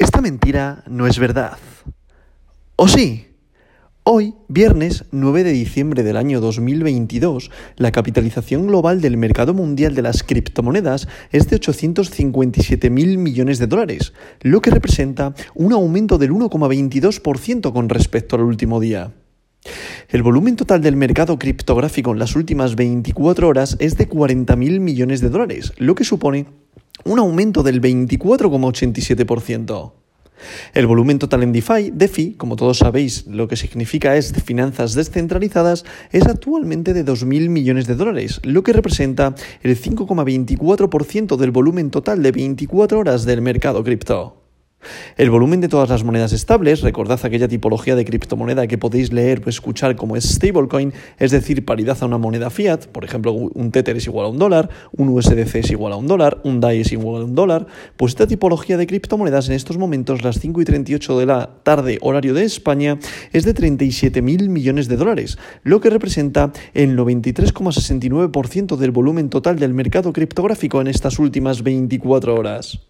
Esta mentira no es verdad. ¿O sí? Hoy, viernes 9 de diciembre del año 2022, la capitalización global del mercado mundial de las criptomonedas es de 857 mil millones de dólares, lo que representa un aumento del 1,22% con respecto al último día. El volumen total del mercado criptográfico en las últimas 24 horas es de 40 mil millones de dólares, lo que supone un aumento del 24,87%. El volumen total en DeFi, DeFi, como todos sabéis, lo que significa es finanzas descentralizadas, es actualmente de 2.000 millones de dólares, lo que representa el 5,24% del volumen total de 24 horas del mercado cripto. El volumen de todas las monedas estables, recordad aquella tipología de criptomoneda que podéis leer o escuchar como stablecoin, es decir, paridad a una moneda fiat, por ejemplo, un Tether es igual a un dólar, un USDC es igual a un dólar, un DAI es igual a un dólar, pues esta tipología de criptomonedas en estos momentos, las 5 y 38 de la tarde, horario de España, es de 37 mil millones de dólares, lo que representa el 93,69% del volumen total del mercado criptográfico en estas últimas 24 horas.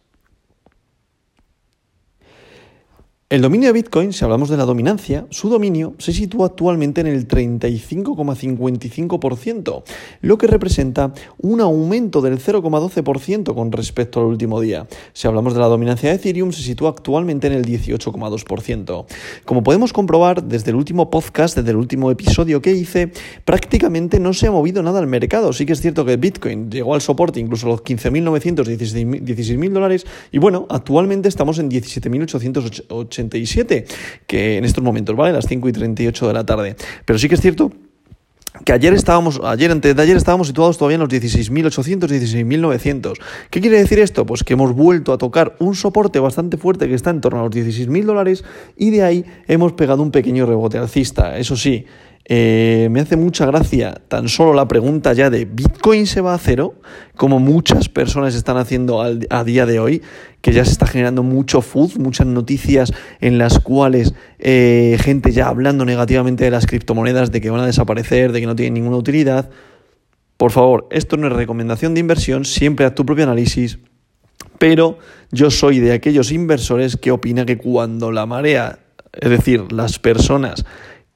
El dominio de Bitcoin, si hablamos de la dominancia, su dominio se sitúa actualmente en el 35,55%, lo que representa un aumento del 0,12% con respecto al último día. Si hablamos de la dominancia de Ethereum, se sitúa actualmente en el 18,2%. Como podemos comprobar desde el último podcast, desde el último episodio que hice, prácticamente no se ha movido nada al mercado. Sí que es cierto que Bitcoin llegó al soporte incluso los 15.900, 16.000 dólares, y bueno, actualmente estamos en 17.880 que en estos momentos, ¿vale? Las 5 y 38 de la tarde. Pero sí que es cierto que ayer estábamos, ayer antes de ayer estábamos situados todavía en los 16.800, 16.900. ¿Qué quiere decir esto? Pues que hemos vuelto a tocar un soporte bastante fuerte que está en torno a los 16.000 dólares y de ahí hemos pegado un pequeño rebote alcista. Eso sí, eh, me hace mucha gracia tan solo la pregunta ya de ¿Bitcoin se va a cero? Como muchas personas están haciendo a día de hoy, que ya se está generando mucho food, muchas noticias en las cuales eh, gente ya hablando negativamente de las criptomonedas, de que van a desaparecer, de que no tienen ninguna utilidad. Por favor, esto no es recomendación de inversión, siempre haz tu propio análisis, pero yo soy de aquellos inversores que opina que cuando la marea, es decir, las personas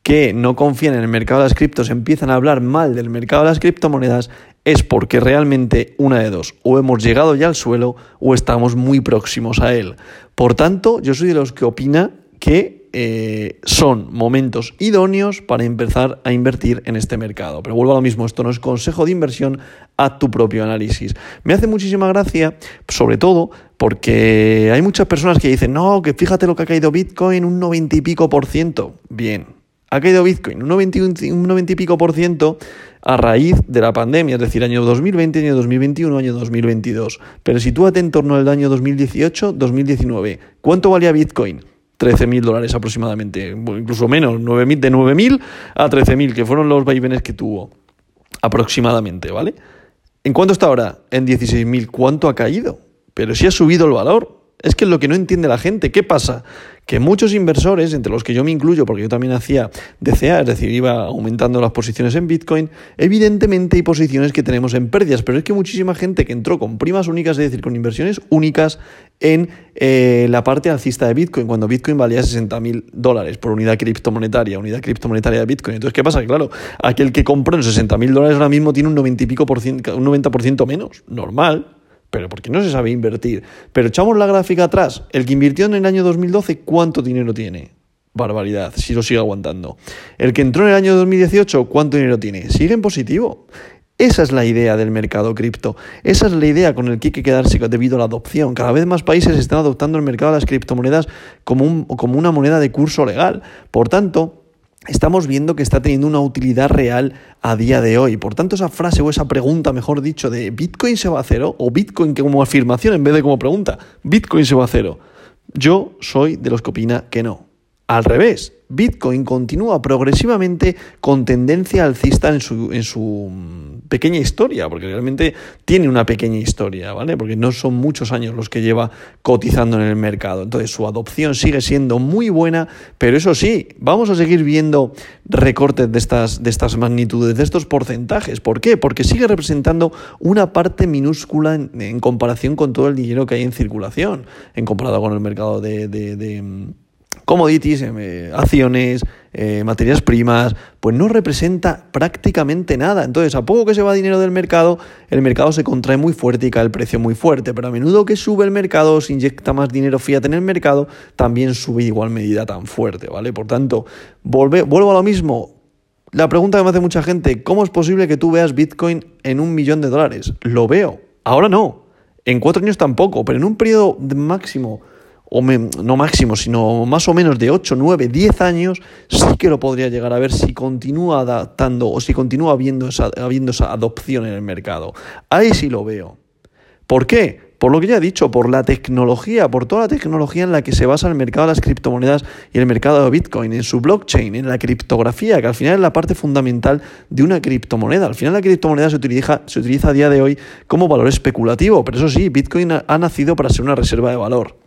que no confían en el mercado de las criptos empiezan a hablar mal del mercado de las criptomonedas es porque realmente una de dos, o hemos llegado ya al suelo o estamos muy próximos a él. Por tanto, yo soy de los que opina que eh, son momentos idóneos para empezar a invertir en este mercado. Pero vuelvo a lo mismo, esto no es consejo de inversión, a tu propio análisis. Me hace muchísima gracia, sobre todo porque hay muchas personas que dicen, no, que fíjate lo que ha caído Bitcoin, un 90 y pico por ciento. Bien, ha caído Bitcoin un 90, y pico por ciento a raíz de la pandemia, es decir, año 2020, año 2021, año 2022. Pero sitúate en torno al año 2018, 2019. ¿Cuánto valía Bitcoin? 13.000 dólares aproximadamente, incluso menos, 9.000, de 9.000 a 13.000, que fueron los vaivenes que tuvo aproximadamente, ¿vale? ¿En cuánto está ahora? En 16.000. ¿Cuánto ha caído? Pero si ha subido el valor. Es que es lo que no entiende la gente. ¿Qué pasa? Que muchos inversores, entre los que yo me incluyo, porque yo también hacía DCA, es decir, iba aumentando las posiciones en Bitcoin, evidentemente hay posiciones que tenemos en pérdidas, pero es que muchísima gente que entró con primas únicas, es decir, con inversiones únicas en eh, la parte alcista de Bitcoin, cuando Bitcoin valía 60 mil dólares por unidad criptomonetaria, unidad criptomonetaria de Bitcoin. Entonces, ¿qué pasa? Que claro, aquel que compró en 60 mil dólares ahora mismo tiene un 90 y pico por ciento, un 90% menos, normal pero porque no se sabe invertir. Pero echamos la gráfica atrás. El que invirtió en el año 2012, ¿cuánto dinero tiene? Barbaridad, si lo sigue aguantando. El que entró en el año 2018, ¿cuánto dinero tiene? Sigue en positivo. Esa es la idea del mercado cripto. Esa es la idea con la que hay que quedarse debido a la adopción. Cada vez más países están adoptando el mercado de las criptomonedas como, un, como una moneda de curso legal. Por tanto, estamos viendo que está teniendo una utilidad real a día de hoy. Por tanto, esa frase o esa pregunta, mejor dicho, de Bitcoin se va a cero, o Bitcoin como afirmación en vez de como pregunta, Bitcoin se va a cero, yo soy de los que opina que no. Al revés, Bitcoin continúa progresivamente con tendencia alcista en su, en su pequeña historia, porque realmente tiene una pequeña historia, ¿vale? Porque no son muchos años los que lleva cotizando en el mercado. Entonces su adopción sigue siendo muy buena, pero eso sí, vamos a seguir viendo recortes de estas, de estas magnitudes, de estos porcentajes. ¿Por qué? Porque sigue representando una parte minúscula en, comparación con todo el dinero que hay en circulación, en comparado con el mercado de commodities, eh, acciones, eh, materias primas, pues no representa prácticamente nada. Entonces, a poco que se va dinero del mercado, el mercado se contrae muy fuerte y cae el precio muy fuerte. Pero a menudo que sube el mercado, se inyecta más dinero fiat en el mercado, también sube igual medida tan fuerte, ¿vale? Por tanto, vuelvo a lo mismo. La pregunta que me hace mucha gente, ¿cómo es posible que tú veas Bitcoin en un millón de dólares? Lo veo. Ahora no. En cuatro años tampoco, pero en un periodo máximo o no máximo, sino más o menos de 8, 9, 10 años, sí que lo podría llegar a ver si continúa adaptando o si continúa habiendo esa, habiendo esa adopción en el mercado. Ahí sí lo veo. ¿Por qué? Por lo que ya he dicho, por la tecnología, por toda la tecnología en la que se basa el mercado de las criptomonedas y el mercado de Bitcoin, en su blockchain, en la criptografía, que al final es la parte fundamental de una criptomoneda. Al final la criptomoneda se utiliza, se utiliza a día de hoy como valor especulativo, pero eso sí, Bitcoin ha nacido para ser una reserva de valor.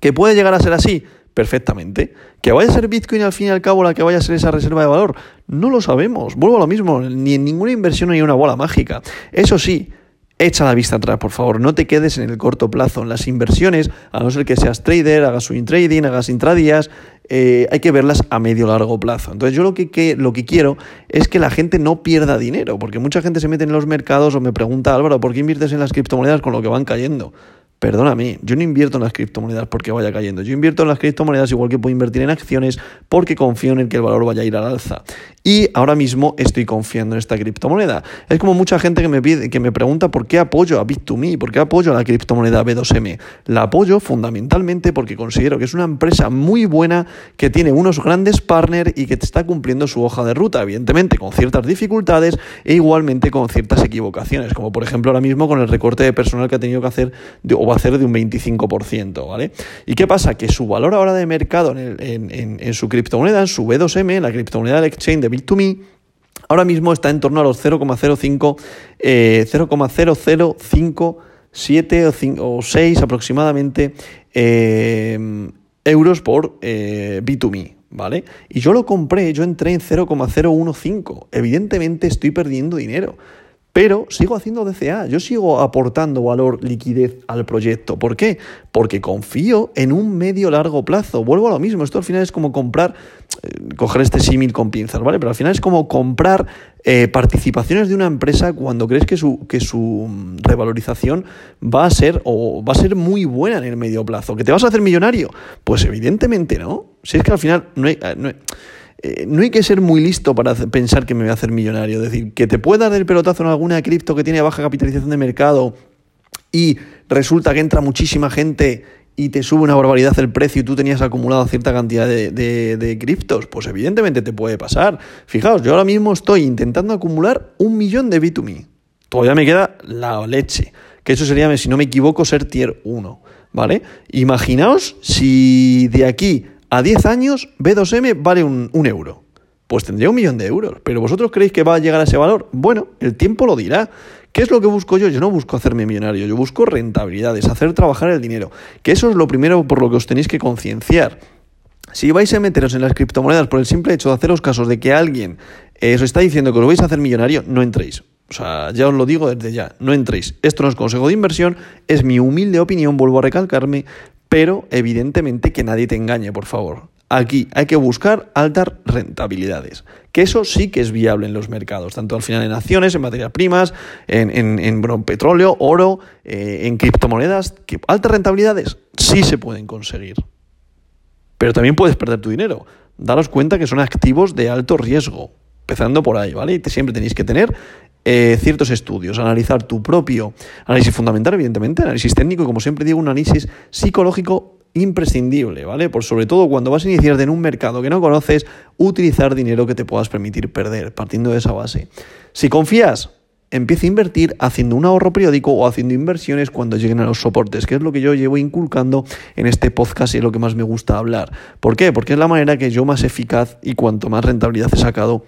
¿Que puede llegar a ser así? Perfectamente. ¿Que vaya a ser Bitcoin al fin y al cabo la que vaya a ser esa reserva de valor? No lo sabemos. Vuelvo a lo mismo. Ni en ninguna inversión hay una bola mágica. Eso sí, echa la vista atrás, por favor. No te quedes en el corto plazo. En las inversiones, a no ser que seas trader, hagas swing trading, hagas intradías, eh, hay que verlas a medio largo plazo. Entonces yo lo que, lo que quiero es que la gente no pierda dinero, porque mucha gente se mete en los mercados o me pregunta, Álvaro, ¿por qué inviertes en las criptomonedas con lo que van cayendo? Perdóname, yo no invierto en las criptomonedas porque vaya cayendo. Yo invierto en las criptomonedas igual que puedo invertir en acciones porque confío en que el valor vaya a ir al alza. Y ahora mismo estoy confiando en esta criptomoneda. Es como mucha gente que me pide, que me pregunta por qué apoyo a Bit2Me, por qué apoyo a la criptomoneda B2M. La apoyo fundamentalmente porque considero que es una empresa muy buena que tiene unos grandes partners y que está cumpliendo su hoja de ruta, evidentemente con ciertas dificultades e igualmente con ciertas equivocaciones, como por ejemplo ahora mismo con el recorte de personal que ha tenido que hacer de, va a de un 25%, ¿vale? ¿Y qué pasa? Que su valor ahora de mercado en, su criptomoneda, en su B2M, en la criptomoneda del exchange de Bit2Me, ahora mismo está en torno a los 0,05, eh, 0,0057 o, 6 aproximadamente eh, euros por eh, B2Me. ¿Vale? Y yo lo compré, yo entré en 0,015. Evidentemente estoy perdiendo dinero. Pero sigo haciendo DCA, yo sigo aportando valor, liquidez al proyecto. ¿Por qué? Porque confío en un medio largo plazo. Vuelvo a lo mismo, esto al final es como comprar, eh, coger este símil con pinzas, ¿vale? Pero al final es como comprar eh, participaciones de una empresa cuando crees que su, que su mm, revalorización va a ser o va a ser muy buena en el medio plazo. ¿Que te vas a hacer millonario? Pues evidentemente no. Si es que al final no hay eh, no hay que ser muy listo para pensar que me voy a hacer millonario. Es decir, que te pueda dar el pelotazo en alguna cripto que tiene baja capitalización de mercado y resulta que entra muchísima gente y te sube una barbaridad el precio y tú tenías acumulado cierta cantidad de, criptos, pues evidentemente te puede pasar. Fijaos, yo ahora mismo estoy intentando acumular un millón de B2Me. Todavía me queda la leche. Que eso sería, si no me equivoco, ser tier 1. ¿Vale? Imaginaos si de aquí a 10 años B2M vale un, euro. Pues tendría un millón de euros. ¿Pero vosotros creéis que va a llegar a ese valor? Bueno, el tiempo lo dirá. ¿Qué es lo que busco yo? Yo no busco hacerme millonario, yo busco rentabilidades, hacer trabajar el dinero. Que eso es lo primero por lo que os tenéis que concienciar. Si vais a meteros en las criptomonedas por el simple hecho de haceros casos de que alguien eh, os está diciendo que os vais a hacer millonario, no entréis. O sea, ya os lo digo desde ya, no entréis. Esto no es consejo de inversión, es mi humilde opinión, vuelvo a recalcarme, pero evidentemente que nadie te engañe, por favor. Aquí hay que buscar altas rentabilidades, que eso sí que es viable en los mercados, tanto al final en acciones, en materias primas, en, en, petróleo, oro, eh, en criptomonedas, que altas rentabilidades sí se pueden conseguir. Pero también puedes perder tu dinero. Daros cuenta que son activos de alto riesgo, empezando por ahí, ¿vale? Y siempre tenéis que tener eh, ciertos estudios, analizar tu propio análisis fundamental, evidentemente, análisis técnico y, como siempre digo, un análisis psicológico imprescindible, ¿vale? Por sobre todo cuando vas a iniciar en un mercado que no conoces, utilizar dinero que te puedas permitir perder, partiendo de esa base. Si confías, empieza a invertir haciendo un ahorro periódico o haciendo inversiones cuando lleguen a los soportes, que es lo que yo llevo inculcando en este podcast y es lo que más me gusta hablar. ¿Por qué? Porque es la manera que yo más eficaz y cuanto más rentabilidad he sacado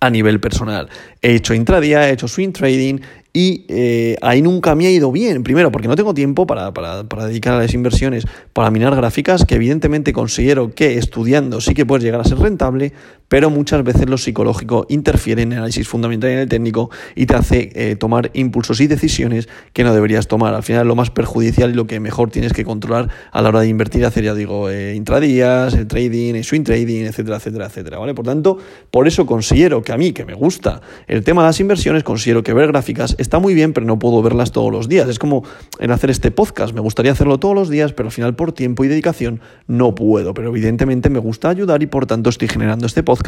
a nivel personal. He hecho intradía, he hecho swing trading y eh, ahí nunca me ha ido bien. Primero, porque no tengo tiempo para, para, para, dedicar a las inversiones, para minar gráficas, que evidentemente considero que estudiando sí que puedes llegar a ser rentable, pero muchas veces lo psicológico interfiere en el análisis fundamental y en el técnico y te hace eh, tomar impulsos y decisiones que no deberías tomar. Al final, lo más perjudicial y lo que mejor tienes que controlar a la hora de invertir, hacer, ya digo, eh, intradías, el trading, el swing trading, etcétera, etcétera, etcétera. ¿vale? Por tanto, por eso considero que a mí, que me gusta el tema de las inversiones, considero que ver gráficas está muy bien, pero no puedo verlas todos los días. Es como en hacer este podcast. Me gustaría hacerlo todos los días, pero al final por tiempo y dedicación no puedo. Pero evidentemente me gusta ayudar y por tanto estoy generando este podcast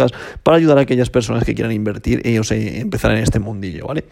para ayudar a aquellas personas que quieran invertir y empezar en este mundillo, ¿vale?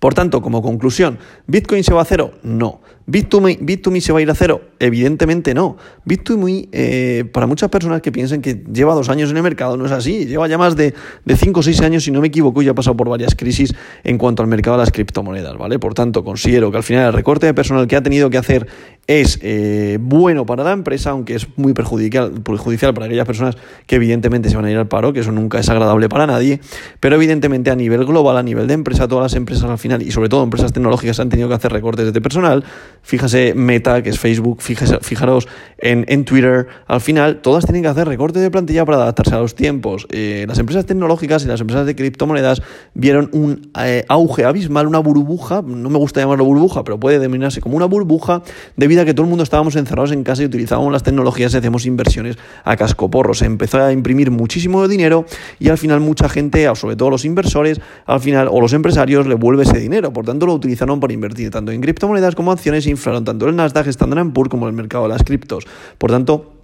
Por tanto, como conclusión, ¿Bitcoin se va a cero? No. ¿Bit2Me, se va a ir a cero? Evidentemente no. Bit2Me, eh, para muchas personas que piensen que lleva dos años en el mercado, no es así. Lleva ya más de, de cinco o seis años, si no me equivoco, y ha pasado por varias crisis en cuanto al mercado de las criptomonedas, ¿vale? Por tanto, considero que al final el recorte de personal que ha tenido que hacer es eh, bueno para la empresa, aunque es muy perjudicial, perjudicial para aquellas personas que evidentemente se van a ir al paro, que eso nunca es agradable para nadie, pero evidentemente a nivel global, a nivel de empresa, todas las empresas al final, y sobre todo empresas tecnológicas, han tenido que hacer recortes de personal, Fíjase Meta, que es Facebook, fijaros en, Twitter, al final todas tienen que hacer recorte de plantilla para adaptarse a los tiempos. Eh, las empresas tecnológicas y las empresas de criptomonedas vieron un eh, auge abismal, una burbuja, no me gusta llamarlo burbuja, pero puede denominarse como una burbuja, debido que todo el mundo estábamos encerrados en casa y utilizábamos las tecnologías y hacíamos inversiones a cascoporro. Se empezó a imprimir muchísimo dinero y al final mucha gente, sobre todo los inversores, al final, o los empresarios, le vuelve ese dinero. Por tanto, lo utilizaron para invertir tanto en criptomonedas como acciones inflaron tanto el Nasdaq, Standard Poor's como el mercado de las criptos. Por tanto,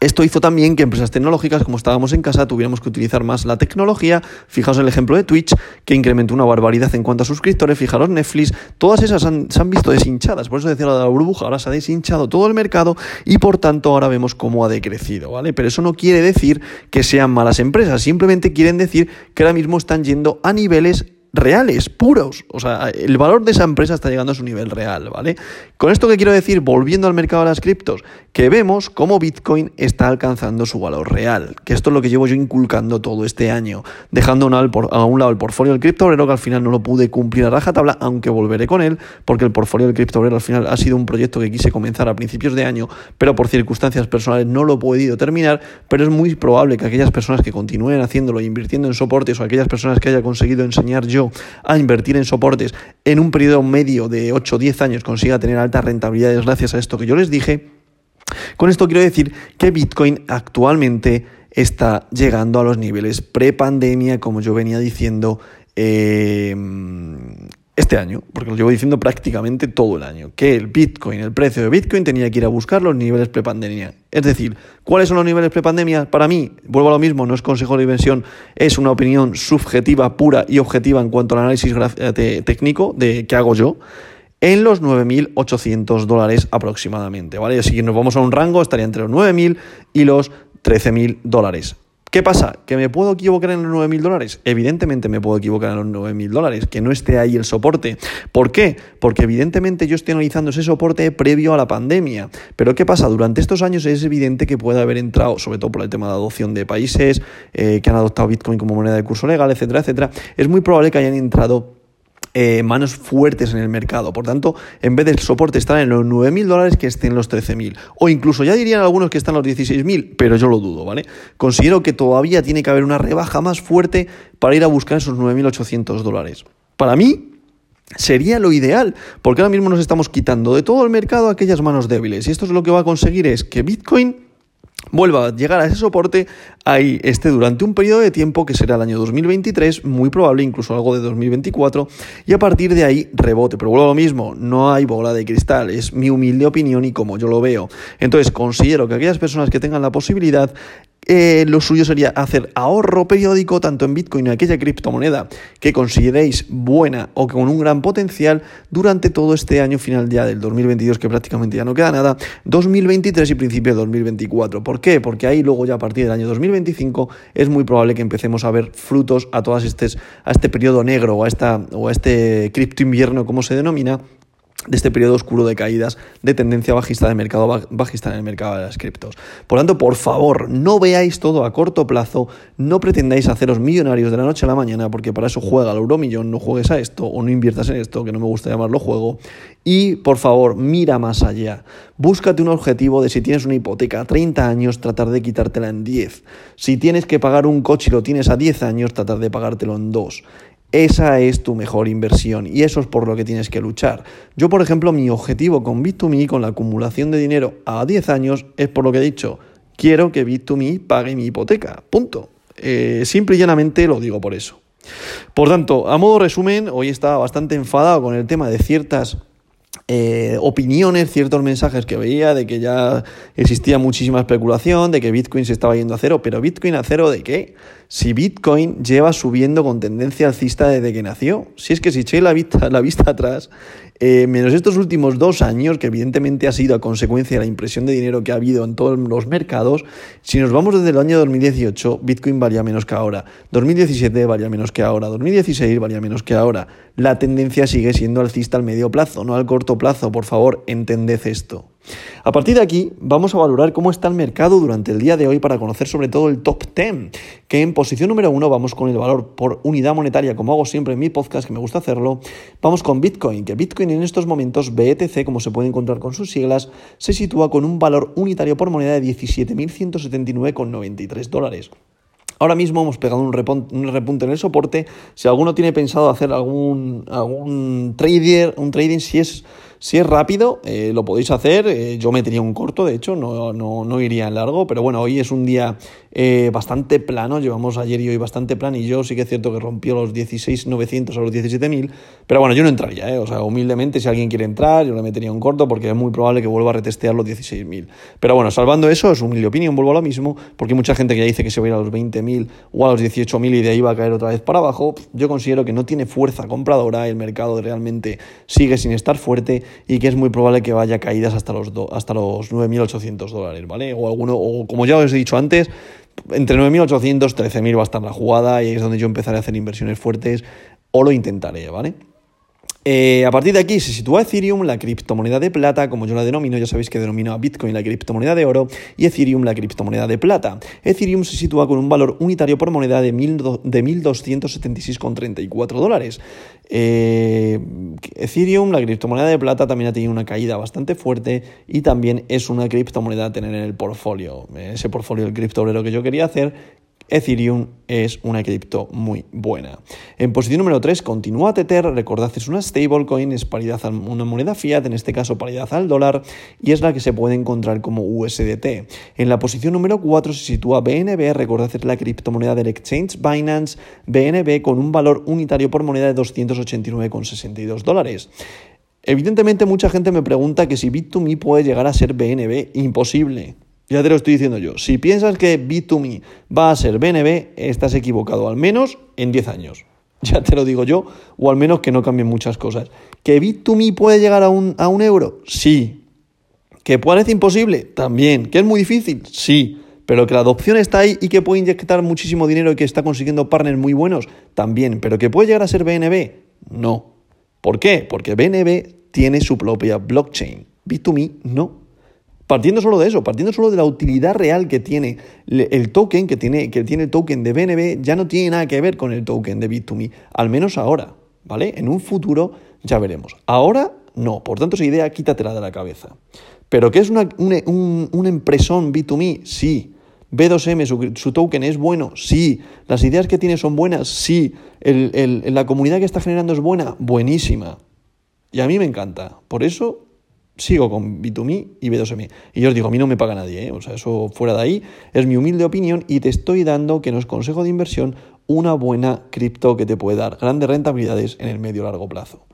esto hizo también que empresas tecnológicas, como estábamos en casa, tuviéramos que utilizar más la tecnología. Fijaos el ejemplo de Twitch, que incrementó una barbaridad en cuanto a suscriptores. Fijaros Netflix, todas esas se han visto deshinchadas. Por eso decía la de la burbuja, ahora se ha deshinchado todo el mercado y por tanto ahora vemos cómo ha decrecido, ¿vale? Pero eso no quiere decir que sean malas empresas, simplemente quieren decir que ahora mismo están yendo a niveles reales, puros. O sea, el valor de esa empresa está llegando a su nivel real, ¿vale? Con esto que quiero decir, volviendo al mercado de las criptos, que vemos cómo Bitcoin está alcanzando su valor real, que esto es lo que llevo yo inculcando todo este año, dejando a un lado el portfolio del criptobrero, que al final no lo pude cumplir a rajatabla, aunque volveré con él, porque el portfolio del criptobrero al final ha sido un proyecto que quise comenzar a principios de año, pero por circunstancias personales no lo he podido terminar, pero es muy probable que aquellas personas que continúen haciéndolo, invirtiendo en soportes, o aquellas personas que haya conseguido enseñar yo, a invertir en soportes en un periodo medio de 8 o 10 años consiga tener altas rentabilidades gracias a esto que yo les dije, con esto quiero decir que Bitcoin actualmente está llegando a los niveles pre-pandemia, como yo venía diciendo eh, este año, porque lo llevo diciendo prácticamente todo el año, que el Bitcoin, el precio de Bitcoin tenía que ir a buscar los niveles prepandemia. Es decir, ¿cuáles son los niveles prepandemia? Para mí, vuelvo a lo mismo, no es consejo de inversión, es una opinión subjetiva, pura y objetiva en cuanto al análisis eh, técnico de qué hago yo en los 9.800 dólares aproximadamente, ¿vale? Así que nos vamos a un rango, estaría entre los 9.000 y los 13.000 dólares. ¿Qué pasa? ¿Que me puedo equivocar en los 9.000 dólares? Evidentemente me puedo equivocar en los 9.000 dólares, que no esté ahí el soporte. ¿Por qué? Porque evidentemente yo estoy analizando ese soporte previo a la pandemia. Pero ¿qué pasa? Durante estos años es evidente que puede haber entrado, sobre todo por el tema de adopción de países eh, que han adoptado Bitcoin como moneda de curso legal, etcétera, etcétera, es muy probable que hayan entrado eh, manos fuertes en el mercado. Por tanto, en vez del soporte estar en los 9.000 dólares, que estén en los 13.000. O incluso ya dirían algunos que están en los 16.000, pero yo lo dudo, ¿vale? Considero que todavía tiene que haber una rebaja más fuerte para ir a buscar esos 9.800 dólares. Para mí, Sería lo ideal, porque ahora mismo nos estamos quitando de todo el mercado aquellas manos débiles. Y esto es lo que va a conseguir es que Bitcoin vuelva a llegar a ese soporte, ahí esté durante un periodo de tiempo que será el año 2023, muy probable incluso algo de 2024, y a partir de ahí rebote. Pero vuelvo a lo mismo, no hay bola de cristal, es mi humilde opinión y como yo lo veo. Entonces considero que aquellas personas que tengan la posibilidad eh, lo suyo sería hacer ahorro periódico tanto en Bitcoin y en aquella criptomoneda que consideréis buena o con un gran potencial durante todo este año final ya del 2022 que prácticamente ya no queda nada, 2023 y principio de 2024. ¿Por qué? Porque ahí luego ya a partir del año 2025 es muy probable que empecemos a ver frutos a todas este, a este periodo negro o a, esta, o a este cripto invierno como se denomina de este periodo oscuro de caídas de tendencia bajista de mercado bajista en el mercado de las criptos. Por tanto, por favor, no veáis todo a corto plazo, no pretendáis haceros millonarios de la noche a la mañana, porque para eso juega el euromillón, no juegues a esto o no inviertas en esto, que no me gusta llamarlo juego. Y por favor, mira más allá. Búscate un objetivo de si tienes una hipoteca a 30 años, tratar de quitártela en 10. Si tienes que pagar un coche y lo tienes a 10 años, tratar de pagártelo en 2. Esa es tu mejor inversión y eso es por lo que tienes que luchar. Yo, por ejemplo, mi objetivo con Bit2Me, con la acumulación de dinero a 10 años, es por lo que he dicho, quiero que Bit2Me pague mi hipoteca. Punto. Eh, simple y llanamente lo digo por eso. Por tanto, a modo resumen, hoy estaba bastante enfadado con el tema de ciertas eh, opiniones, ciertos mensajes que veía de que ya existía muchísima especulación, de que Bitcoin se estaba yendo a cero, pero Bitcoin a cero de qué? Si Bitcoin lleva subiendo con tendencia alcista desde que nació. Si es que si echéis la vista, la vista atrás, eh, menos estos últimos dos años, que evidentemente ha sido a consecuencia de la impresión de dinero que ha habido en todos los mercados, si nos vamos desde el año 2018, Bitcoin valía menos que ahora, 2017 valía menos que ahora, 2016 valía menos que ahora. La tendencia sigue siendo alcista al medio plazo, no al corto plazo. Por favor, entended esto. A partir de aquí vamos a valorar cómo está el mercado durante el día de hoy para conocer sobre todo el top 10, que en posición número uno vamos con el valor por unidad monetaria, como hago siempre en mi podcast, que me gusta hacerlo, vamos con Bitcoin, que Bitcoin en estos momentos, BTC, como se puede encontrar con sus siglas, se sitúa con un valor unitario por moneda de 17.179,93 dólares. Ahora mismo hemos pegado un repunte, en el soporte. Si alguno tiene pensado hacer algún, algún trader, un trading, si es si es rápido, eh, lo podéis hacer. Eh, yo metería un corto, de hecho, no, no, no, iría en largo. Pero bueno, hoy es un día eh, bastante plano. Llevamos ayer y hoy bastante plano. Y yo sí que es cierto que rompió los 16.900 a los 17.000. Pero bueno, yo no entraría. O sea, humildemente, si alguien quiere entrar, yo le metería un corto porque es muy probable que vuelva a retestear los 16.000. Pero bueno, salvando eso, es humilde opinión, vuelvo a lo mismo. Porque hay mucha gente que ya dice que se va a ir a los 20.000 o a los 18.000 y de ahí va a caer otra vez para abajo. Yo considero que no tiene fuerza compradora. El mercado realmente sigue sin estar fuerte y que es muy probable que vaya caídas hasta los, hasta los 9.800 dólares, ¿vale? O, alguno, o como ya os he dicho antes, entre 9.800 13.000 va a estar la jugada y ahí es donde yo empezaré a hacer inversiones fuertes o lo intentaré, ¿vale? Eh, a partir de aquí se sitúa Ethereum, la criptomoneda de plata, como yo la denomino, ya sabéis que denomino a Bitcoin la criptomoneda de oro y Ethereum la criptomoneda de plata. Ethereum se sitúa con un valor unitario por moneda de, de 1.276,34 dólares. Eh, Ethereum, la criptomoneda de plata, también ha tenido una caída bastante fuerte y también es una criptomoneda a tener en el portfolio. Ese portfolio del criptobrero que yo quería hacer Ethereum es una cripto muy buena. En posición número 3 continúa Tether, recordad es una stablecoin, es paridad a una moneda fiat, en este caso paridad al dólar, y es la que se puede encontrar como USDT. En la posición número 4 se sitúa BNB, recordad es la criptomoneda del exchange Binance, BNB con un valor unitario por moneda de 289,62 dólares. Evidentemente mucha gente me pregunta que si Bit2Me puede llegar a ser BNB, imposible. Ya te lo estoy diciendo yo. Si piensas que Bit2Me va a ser BNB, estás equivocado, al menos en 10 años. Ya te lo digo yo, o al menos que no cambien muchas cosas. ¿Que Bit2Me puede llegar a un, a un euro? Sí. ¿Que parece imposible? También. ¿Que es muy difícil? Sí. Pero que la adopción está ahí y que puede inyectar muchísimo dinero y que está consiguiendo partners muy buenos, también. ¿Pero que puede llegar a ser BNB? No. ¿Por qué? Porque BNB tiene su propia blockchain. Bit2Me no. Partiendo solo de eso, partiendo solo de la utilidad real que tiene el token, que tiene, que tiene el token de BNB, ya no tiene nada que ver con el token de Bit2Me, al menos ahora, ¿vale? En un futuro ya veremos. Ahora no, por tanto esa idea quítatela de la cabeza. ¿Pero qué es una, un, un empresón Bit2Me? Sí. B2M, su, token es bueno, sí. Las ideas que tiene son buenas, sí. la comunidad que está generando es buena, buenísima. Y a mí me encanta. Por eso sigo con B2Me y B2M. Y yo os digo, a mí no me paga nadie, ¿eh? o sea, eso fuera de ahí es mi humilde opinión y te estoy dando, que no es consejo de inversión, una buena cripto que te puede dar grandes rentabilidades en el medio largo plazo.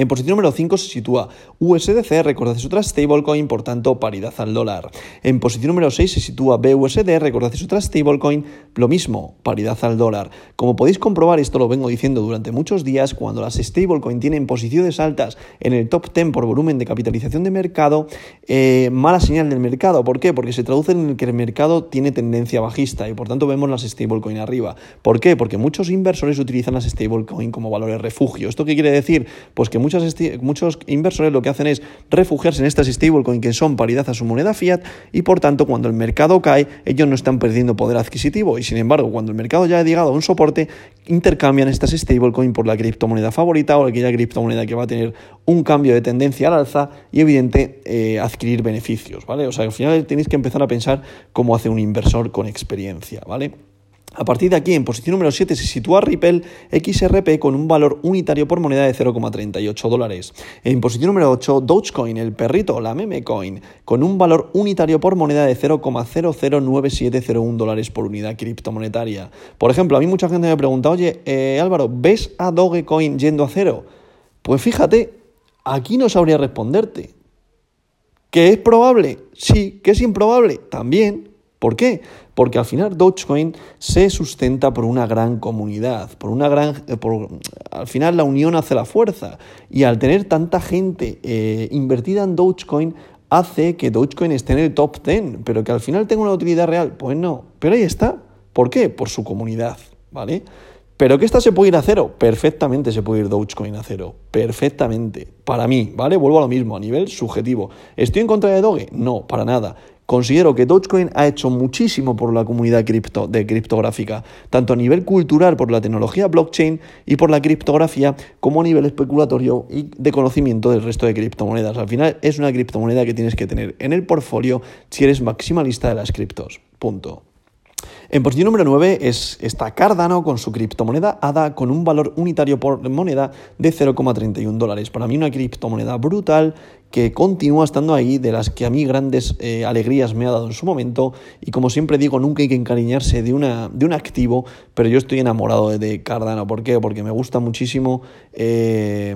En posición número 5 se sitúa USDC, recordad es otra stablecoin, por tanto paridad al dólar. En posición número 6 se sitúa BUSD, recordad es otra stablecoin, lo mismo, paridad al dólar. Como podéis comprobar, esto lo vengo diciendo durante muchos días, cuando las stablecoin tienen posiciones altas en el top 10 por volumen de capitalización de mercado, eh, mala señal del mercado. ¿Por qué? Porque se traduce en que el mercado tiene tendencia bajista y por tanto vemos las stablecoin arriba. ¿Por qué? Porque muchos inversores utilizan las stablecoin como valores refugio. ¿Esto qué quiere decir? Pues que muchas muchos inversores lo que hacen es refugiarse en estas stablecoins que son paridad a su moneda fiat y por tanto cuando el mercado cae ellos no están perdiendo poder adquisitivo y sin embargo cuando el mercado ya ha llegado a un soporte intercambian estas stablecoins por la criptomoneda favorita o aquella criptomoneda que va a tener un cambio de tendencia al alza y evidente eh, adquirir beneficios, ¿vale? O sea, al final tenéis que empezar a pensar cómo hace un inversor con experiencia, ¿vale? A partir de aquí, en posición número 7 se sitúa Ripple XRP con un valor unitario por moneda de 0,38 dólares. En posición número 8, Dogecoin, el perrito, la meme coin, con un valor unitario por moneda de 0,009701 dólares por unidad criptomonetaria. Por ejemplo, a mí mucha gente me pregunta, oye, eh, Álvaro, ¿ves a Dogecoin yendo a cero? Pues fíjate, aquí no sabría responderte. ¿Que es probable? Sí. ¿Que es improbable? También. ¿Por qué? Porque al final Dogecoin se sustenta por una gran comunidad, por una gran, eh, al final la unión hace la fuerza y al tener tanta gente eh, invertida en Dogecoin hace que Dogecoin esté en el top 10, pero que al final tenga una utilidad real, pues no, pero ahí está. ¿Por qué? Por su comunidad, ¿vale? ¿Pero que esta se puede ir a cero? Perfectamente se puede ir Dogecoin a cero. Perfectamente. Para mí, ¿vale? Vuelvo a lo mismo, a nivel subjetivo. ¿Estoy en contra de Doge? No, para nada. Considero que Dogecoin ha hecho muchísimo por la comunidad cripto, de criptográfica, tanto a nivel cultural por la tecnología blockchain y por la criptografía, como a nivel especulatorio y de conocimiento del resto de criptomonedas. Al final es una criptomoneda que tienes que tener en el portfolio si eres maximalista de las criptos. Punto. En posición número 9 es, está Cardano con su criptomoneda ADA con un valor unitario por moneda de 0,31 dólares. Para mí una criptomoneda brutal que continúa estando ahí, de las que a mí grandes eh, alegrías me ha dado en su momento. Y como siempre digo, nunca hay que encariñarse de, una, de un activo, pero yo estoy enamorado de, Cardano. ¿Por qué? Porque me gusta muchísimo eh,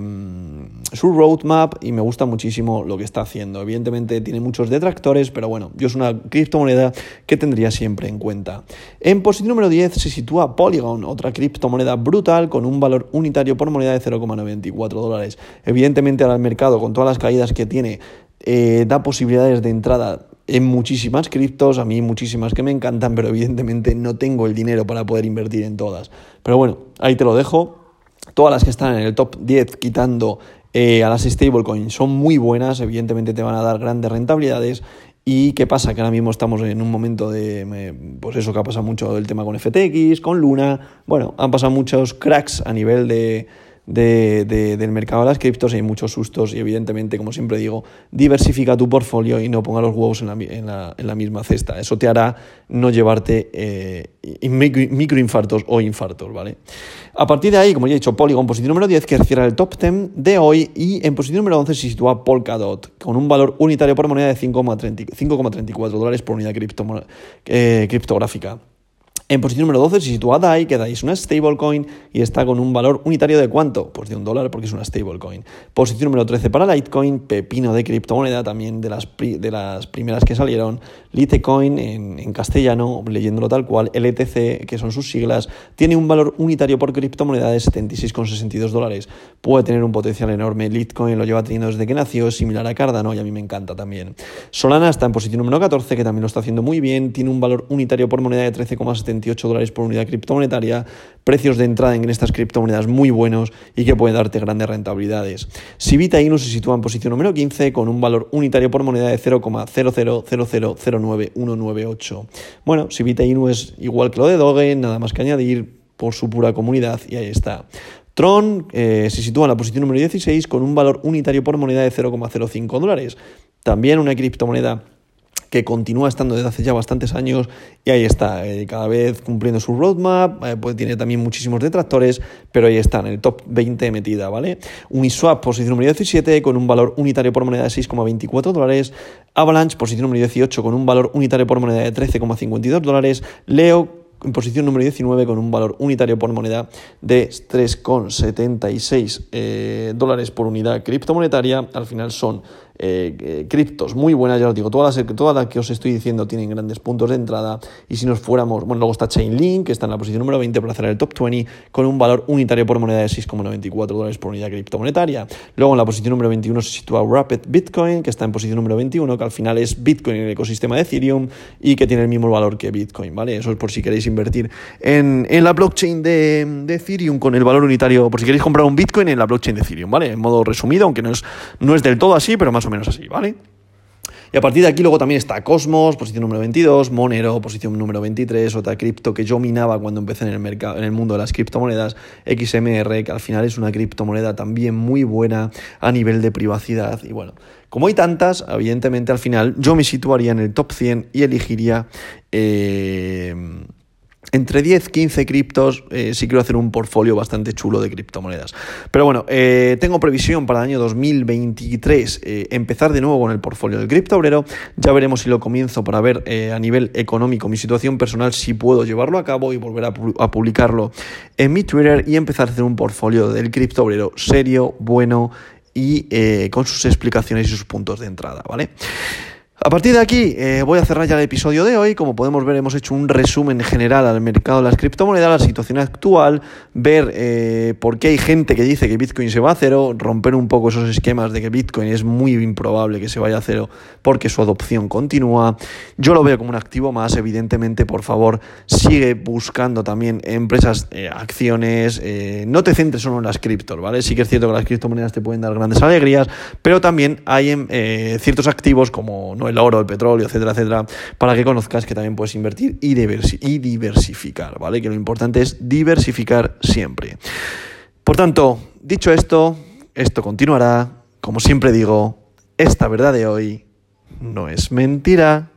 su roadmap y me gusta muchísimo lo que está haciendo. Evidentemente tiene muchos detractores, pero bueno, yo es una criptomoneda que tendría siempre en cuenta. En posición número 10 se sitúa Polygon, otra criptomoneda brutal con un valor unitario por moneda de 0,94 dólares. Evidentemente ahora el mercado, con todas las caídas que tiene eh, da posibilidades de entrada en muchísimas criptos, a mí muchísimas que me encantan, pero evidentemente no tengo el dinero para poder invertir en todas. Pero bueno, ahí te lo dejo. Todas las que están en el top 10 quitando eh, a las stablecoins son muy buenas, evidentemente te van a dar grandes rentabilidades. ¿Y qué pasa? Que ahora mismo estamos en un momento de, pues eso que ha pasado mucho el tema con FTX, con Luna, bueno, han pasado muchos cracks a nivel de, de, del mercado de las criptos, hay muchos sustos y evidentemente, como siempre digo, diversifica tu portfolio y no ponga los huevos en la, en la, en la misma cesta. Eso te hará no llevarte eh, microinfartos o infartos, ¿vale? A partir de ahí, como ya he dicho, Polygon, posición número 10, que cierra el top 10 de hoy y en posición número 11 se sitúa Polkadot, con un valor unitario por moneda de 5,34 dólares por unidad cripto, eh, criptográfica. En posición número 12 se sitúa DAI, que DAI es una stablecoin y está con un valor unitario de cuánto? Pues de un dólar porque es una stablecoin. Posición número 13 para Litecoin, pepino de criptomoneda, también de las, de las primeras que salieron. Litecoin en, en castellano, leyéndolo tal cual, LTC, que son sus siglas, tiene un valor unitario por criptomoneda de 76,62 dólares. Puede tener un potencial enorme. Litecoin lo lleva teniendo desde que nació, similar a Cardano y a mí me encanta también. Solana está en posición número 14, que también lo está haciendo muy bien, tiene un valor unitario por moneda de 13,70 dólares por unidad criptomonetaria, precios de entrada en estas criptomonedas muy buenos y que pueden darte grandes rentabilidades. Sivita Inu se sitúa en posición número 15 con un valor unitario por moneda de 0,000099198. Bueno, Sivita Inu es igual que lo de Doge, nada más que añadir por su pura comunidad y ahí está. Tron eh, se sitúa en la posición número 16 con un valor unitario por moneda de 0,05 dólares. También una criptomoneda que continúa estando desde hace ya bastantes años y ahí está, eh, cada vez cumpliendo su roadmap, eh, pues tiene también muchísimos detractores, pero ahí está, en el top 20 metida, ¿vale? Uniswap, posición número 17, con un valor unitario por moneda de 6,24 dólares, Avalanche, posición número 18, con un valor unitario por moneda de 13,52 dólares, Leo, en posición número 19 con un valor unitario por moneda de 3,76 eh, dólares por unidad criptomonetaria. Al final son eh, criptos muy buenas, ya os digo, todas las, todas las que os estoy diciendo tienen grandes puntos de entrada y si nos fuéramos, bueno, luego está Chainlink, que está en la posición número 20 para hacer el top 20 con un valor unitario por moneda de 6,94 dólares por unidad criptomonetaria. Luego en la posición número 21 se sitúa Rapid Bitcoin, que está en posición número 21, que al final es Bitcoin en el ecosistema de Ethereum y que tiene el mismo valor que Bitcoin, ¿vale? Eso es por si queréis invertir en, la blockchain de, de, Ethereum con el valor unitario, por si queréis comprar un Bitcoin en la blockchain de Ethereum, ¿vale? En modo resumido, aunque no es, no es del todo así, pero más o menos así, ¿vale? Y a partir de aquí luego también está Cosmos, posición número 22, Monero, posición número 23, otra cripto que yo minaba cuando empecé en el mercado, en el mundo de las criptomonedas, XMR, que al final es una criptomoneda también muy buena a nivel de privacidad. Y bueno, como hay tantas, evidentemente al final yo me situaría en el top 100 y elegiría... Eh, entre 10, 15 criptos, eh, sí quiero hacer un portfolio bastante chulo de criptomonedas. Pero bueno, eh, tengo previsión para el año 2023 eh, empezar de nuevo con el portfolio del cripto obrero. Ya veremos si lo comienzo para ver a nivel económico mi situación personal, si puedo llevarlo a cabo y volver a, a publicarlo en mi Twitter y empezar a hacer un portfolio del cripto obrero serio, bueno y con sus explicaciones y sus puntos de entrada, ¿vale? A partir de aquí eh, voy a cerrar ya el episodio de hoy. Como podemos ver, hemos hecho un resumen general al mercado de las criptomonedas, la situación actual, ver eh, por qué hay gente que dice que Bitcoin se va a cero, romper un poco esos esquemas de que Bitcoin es muy improbable que se vaya a cero porque su adopción continúa. Yo lo veo como un activo más, evidentemente, por favor, sigue buscando también empresas, eh, acciones, no te centres solo en las criptos, ¿vale? Sí que es cierto que las criptomonedas te pueden dar grandes alegrías, pero también hay em, ciertos activos como el oro, el petróleo, etcétera, etcétera, para que conozcas que también puedes invertir y, diversificar, ¿vale? Que lo importante es diversificar siempre. Por tanto, dicho esto, esto continuará. Como siempre digo, esta verdad de hoy no es mentira.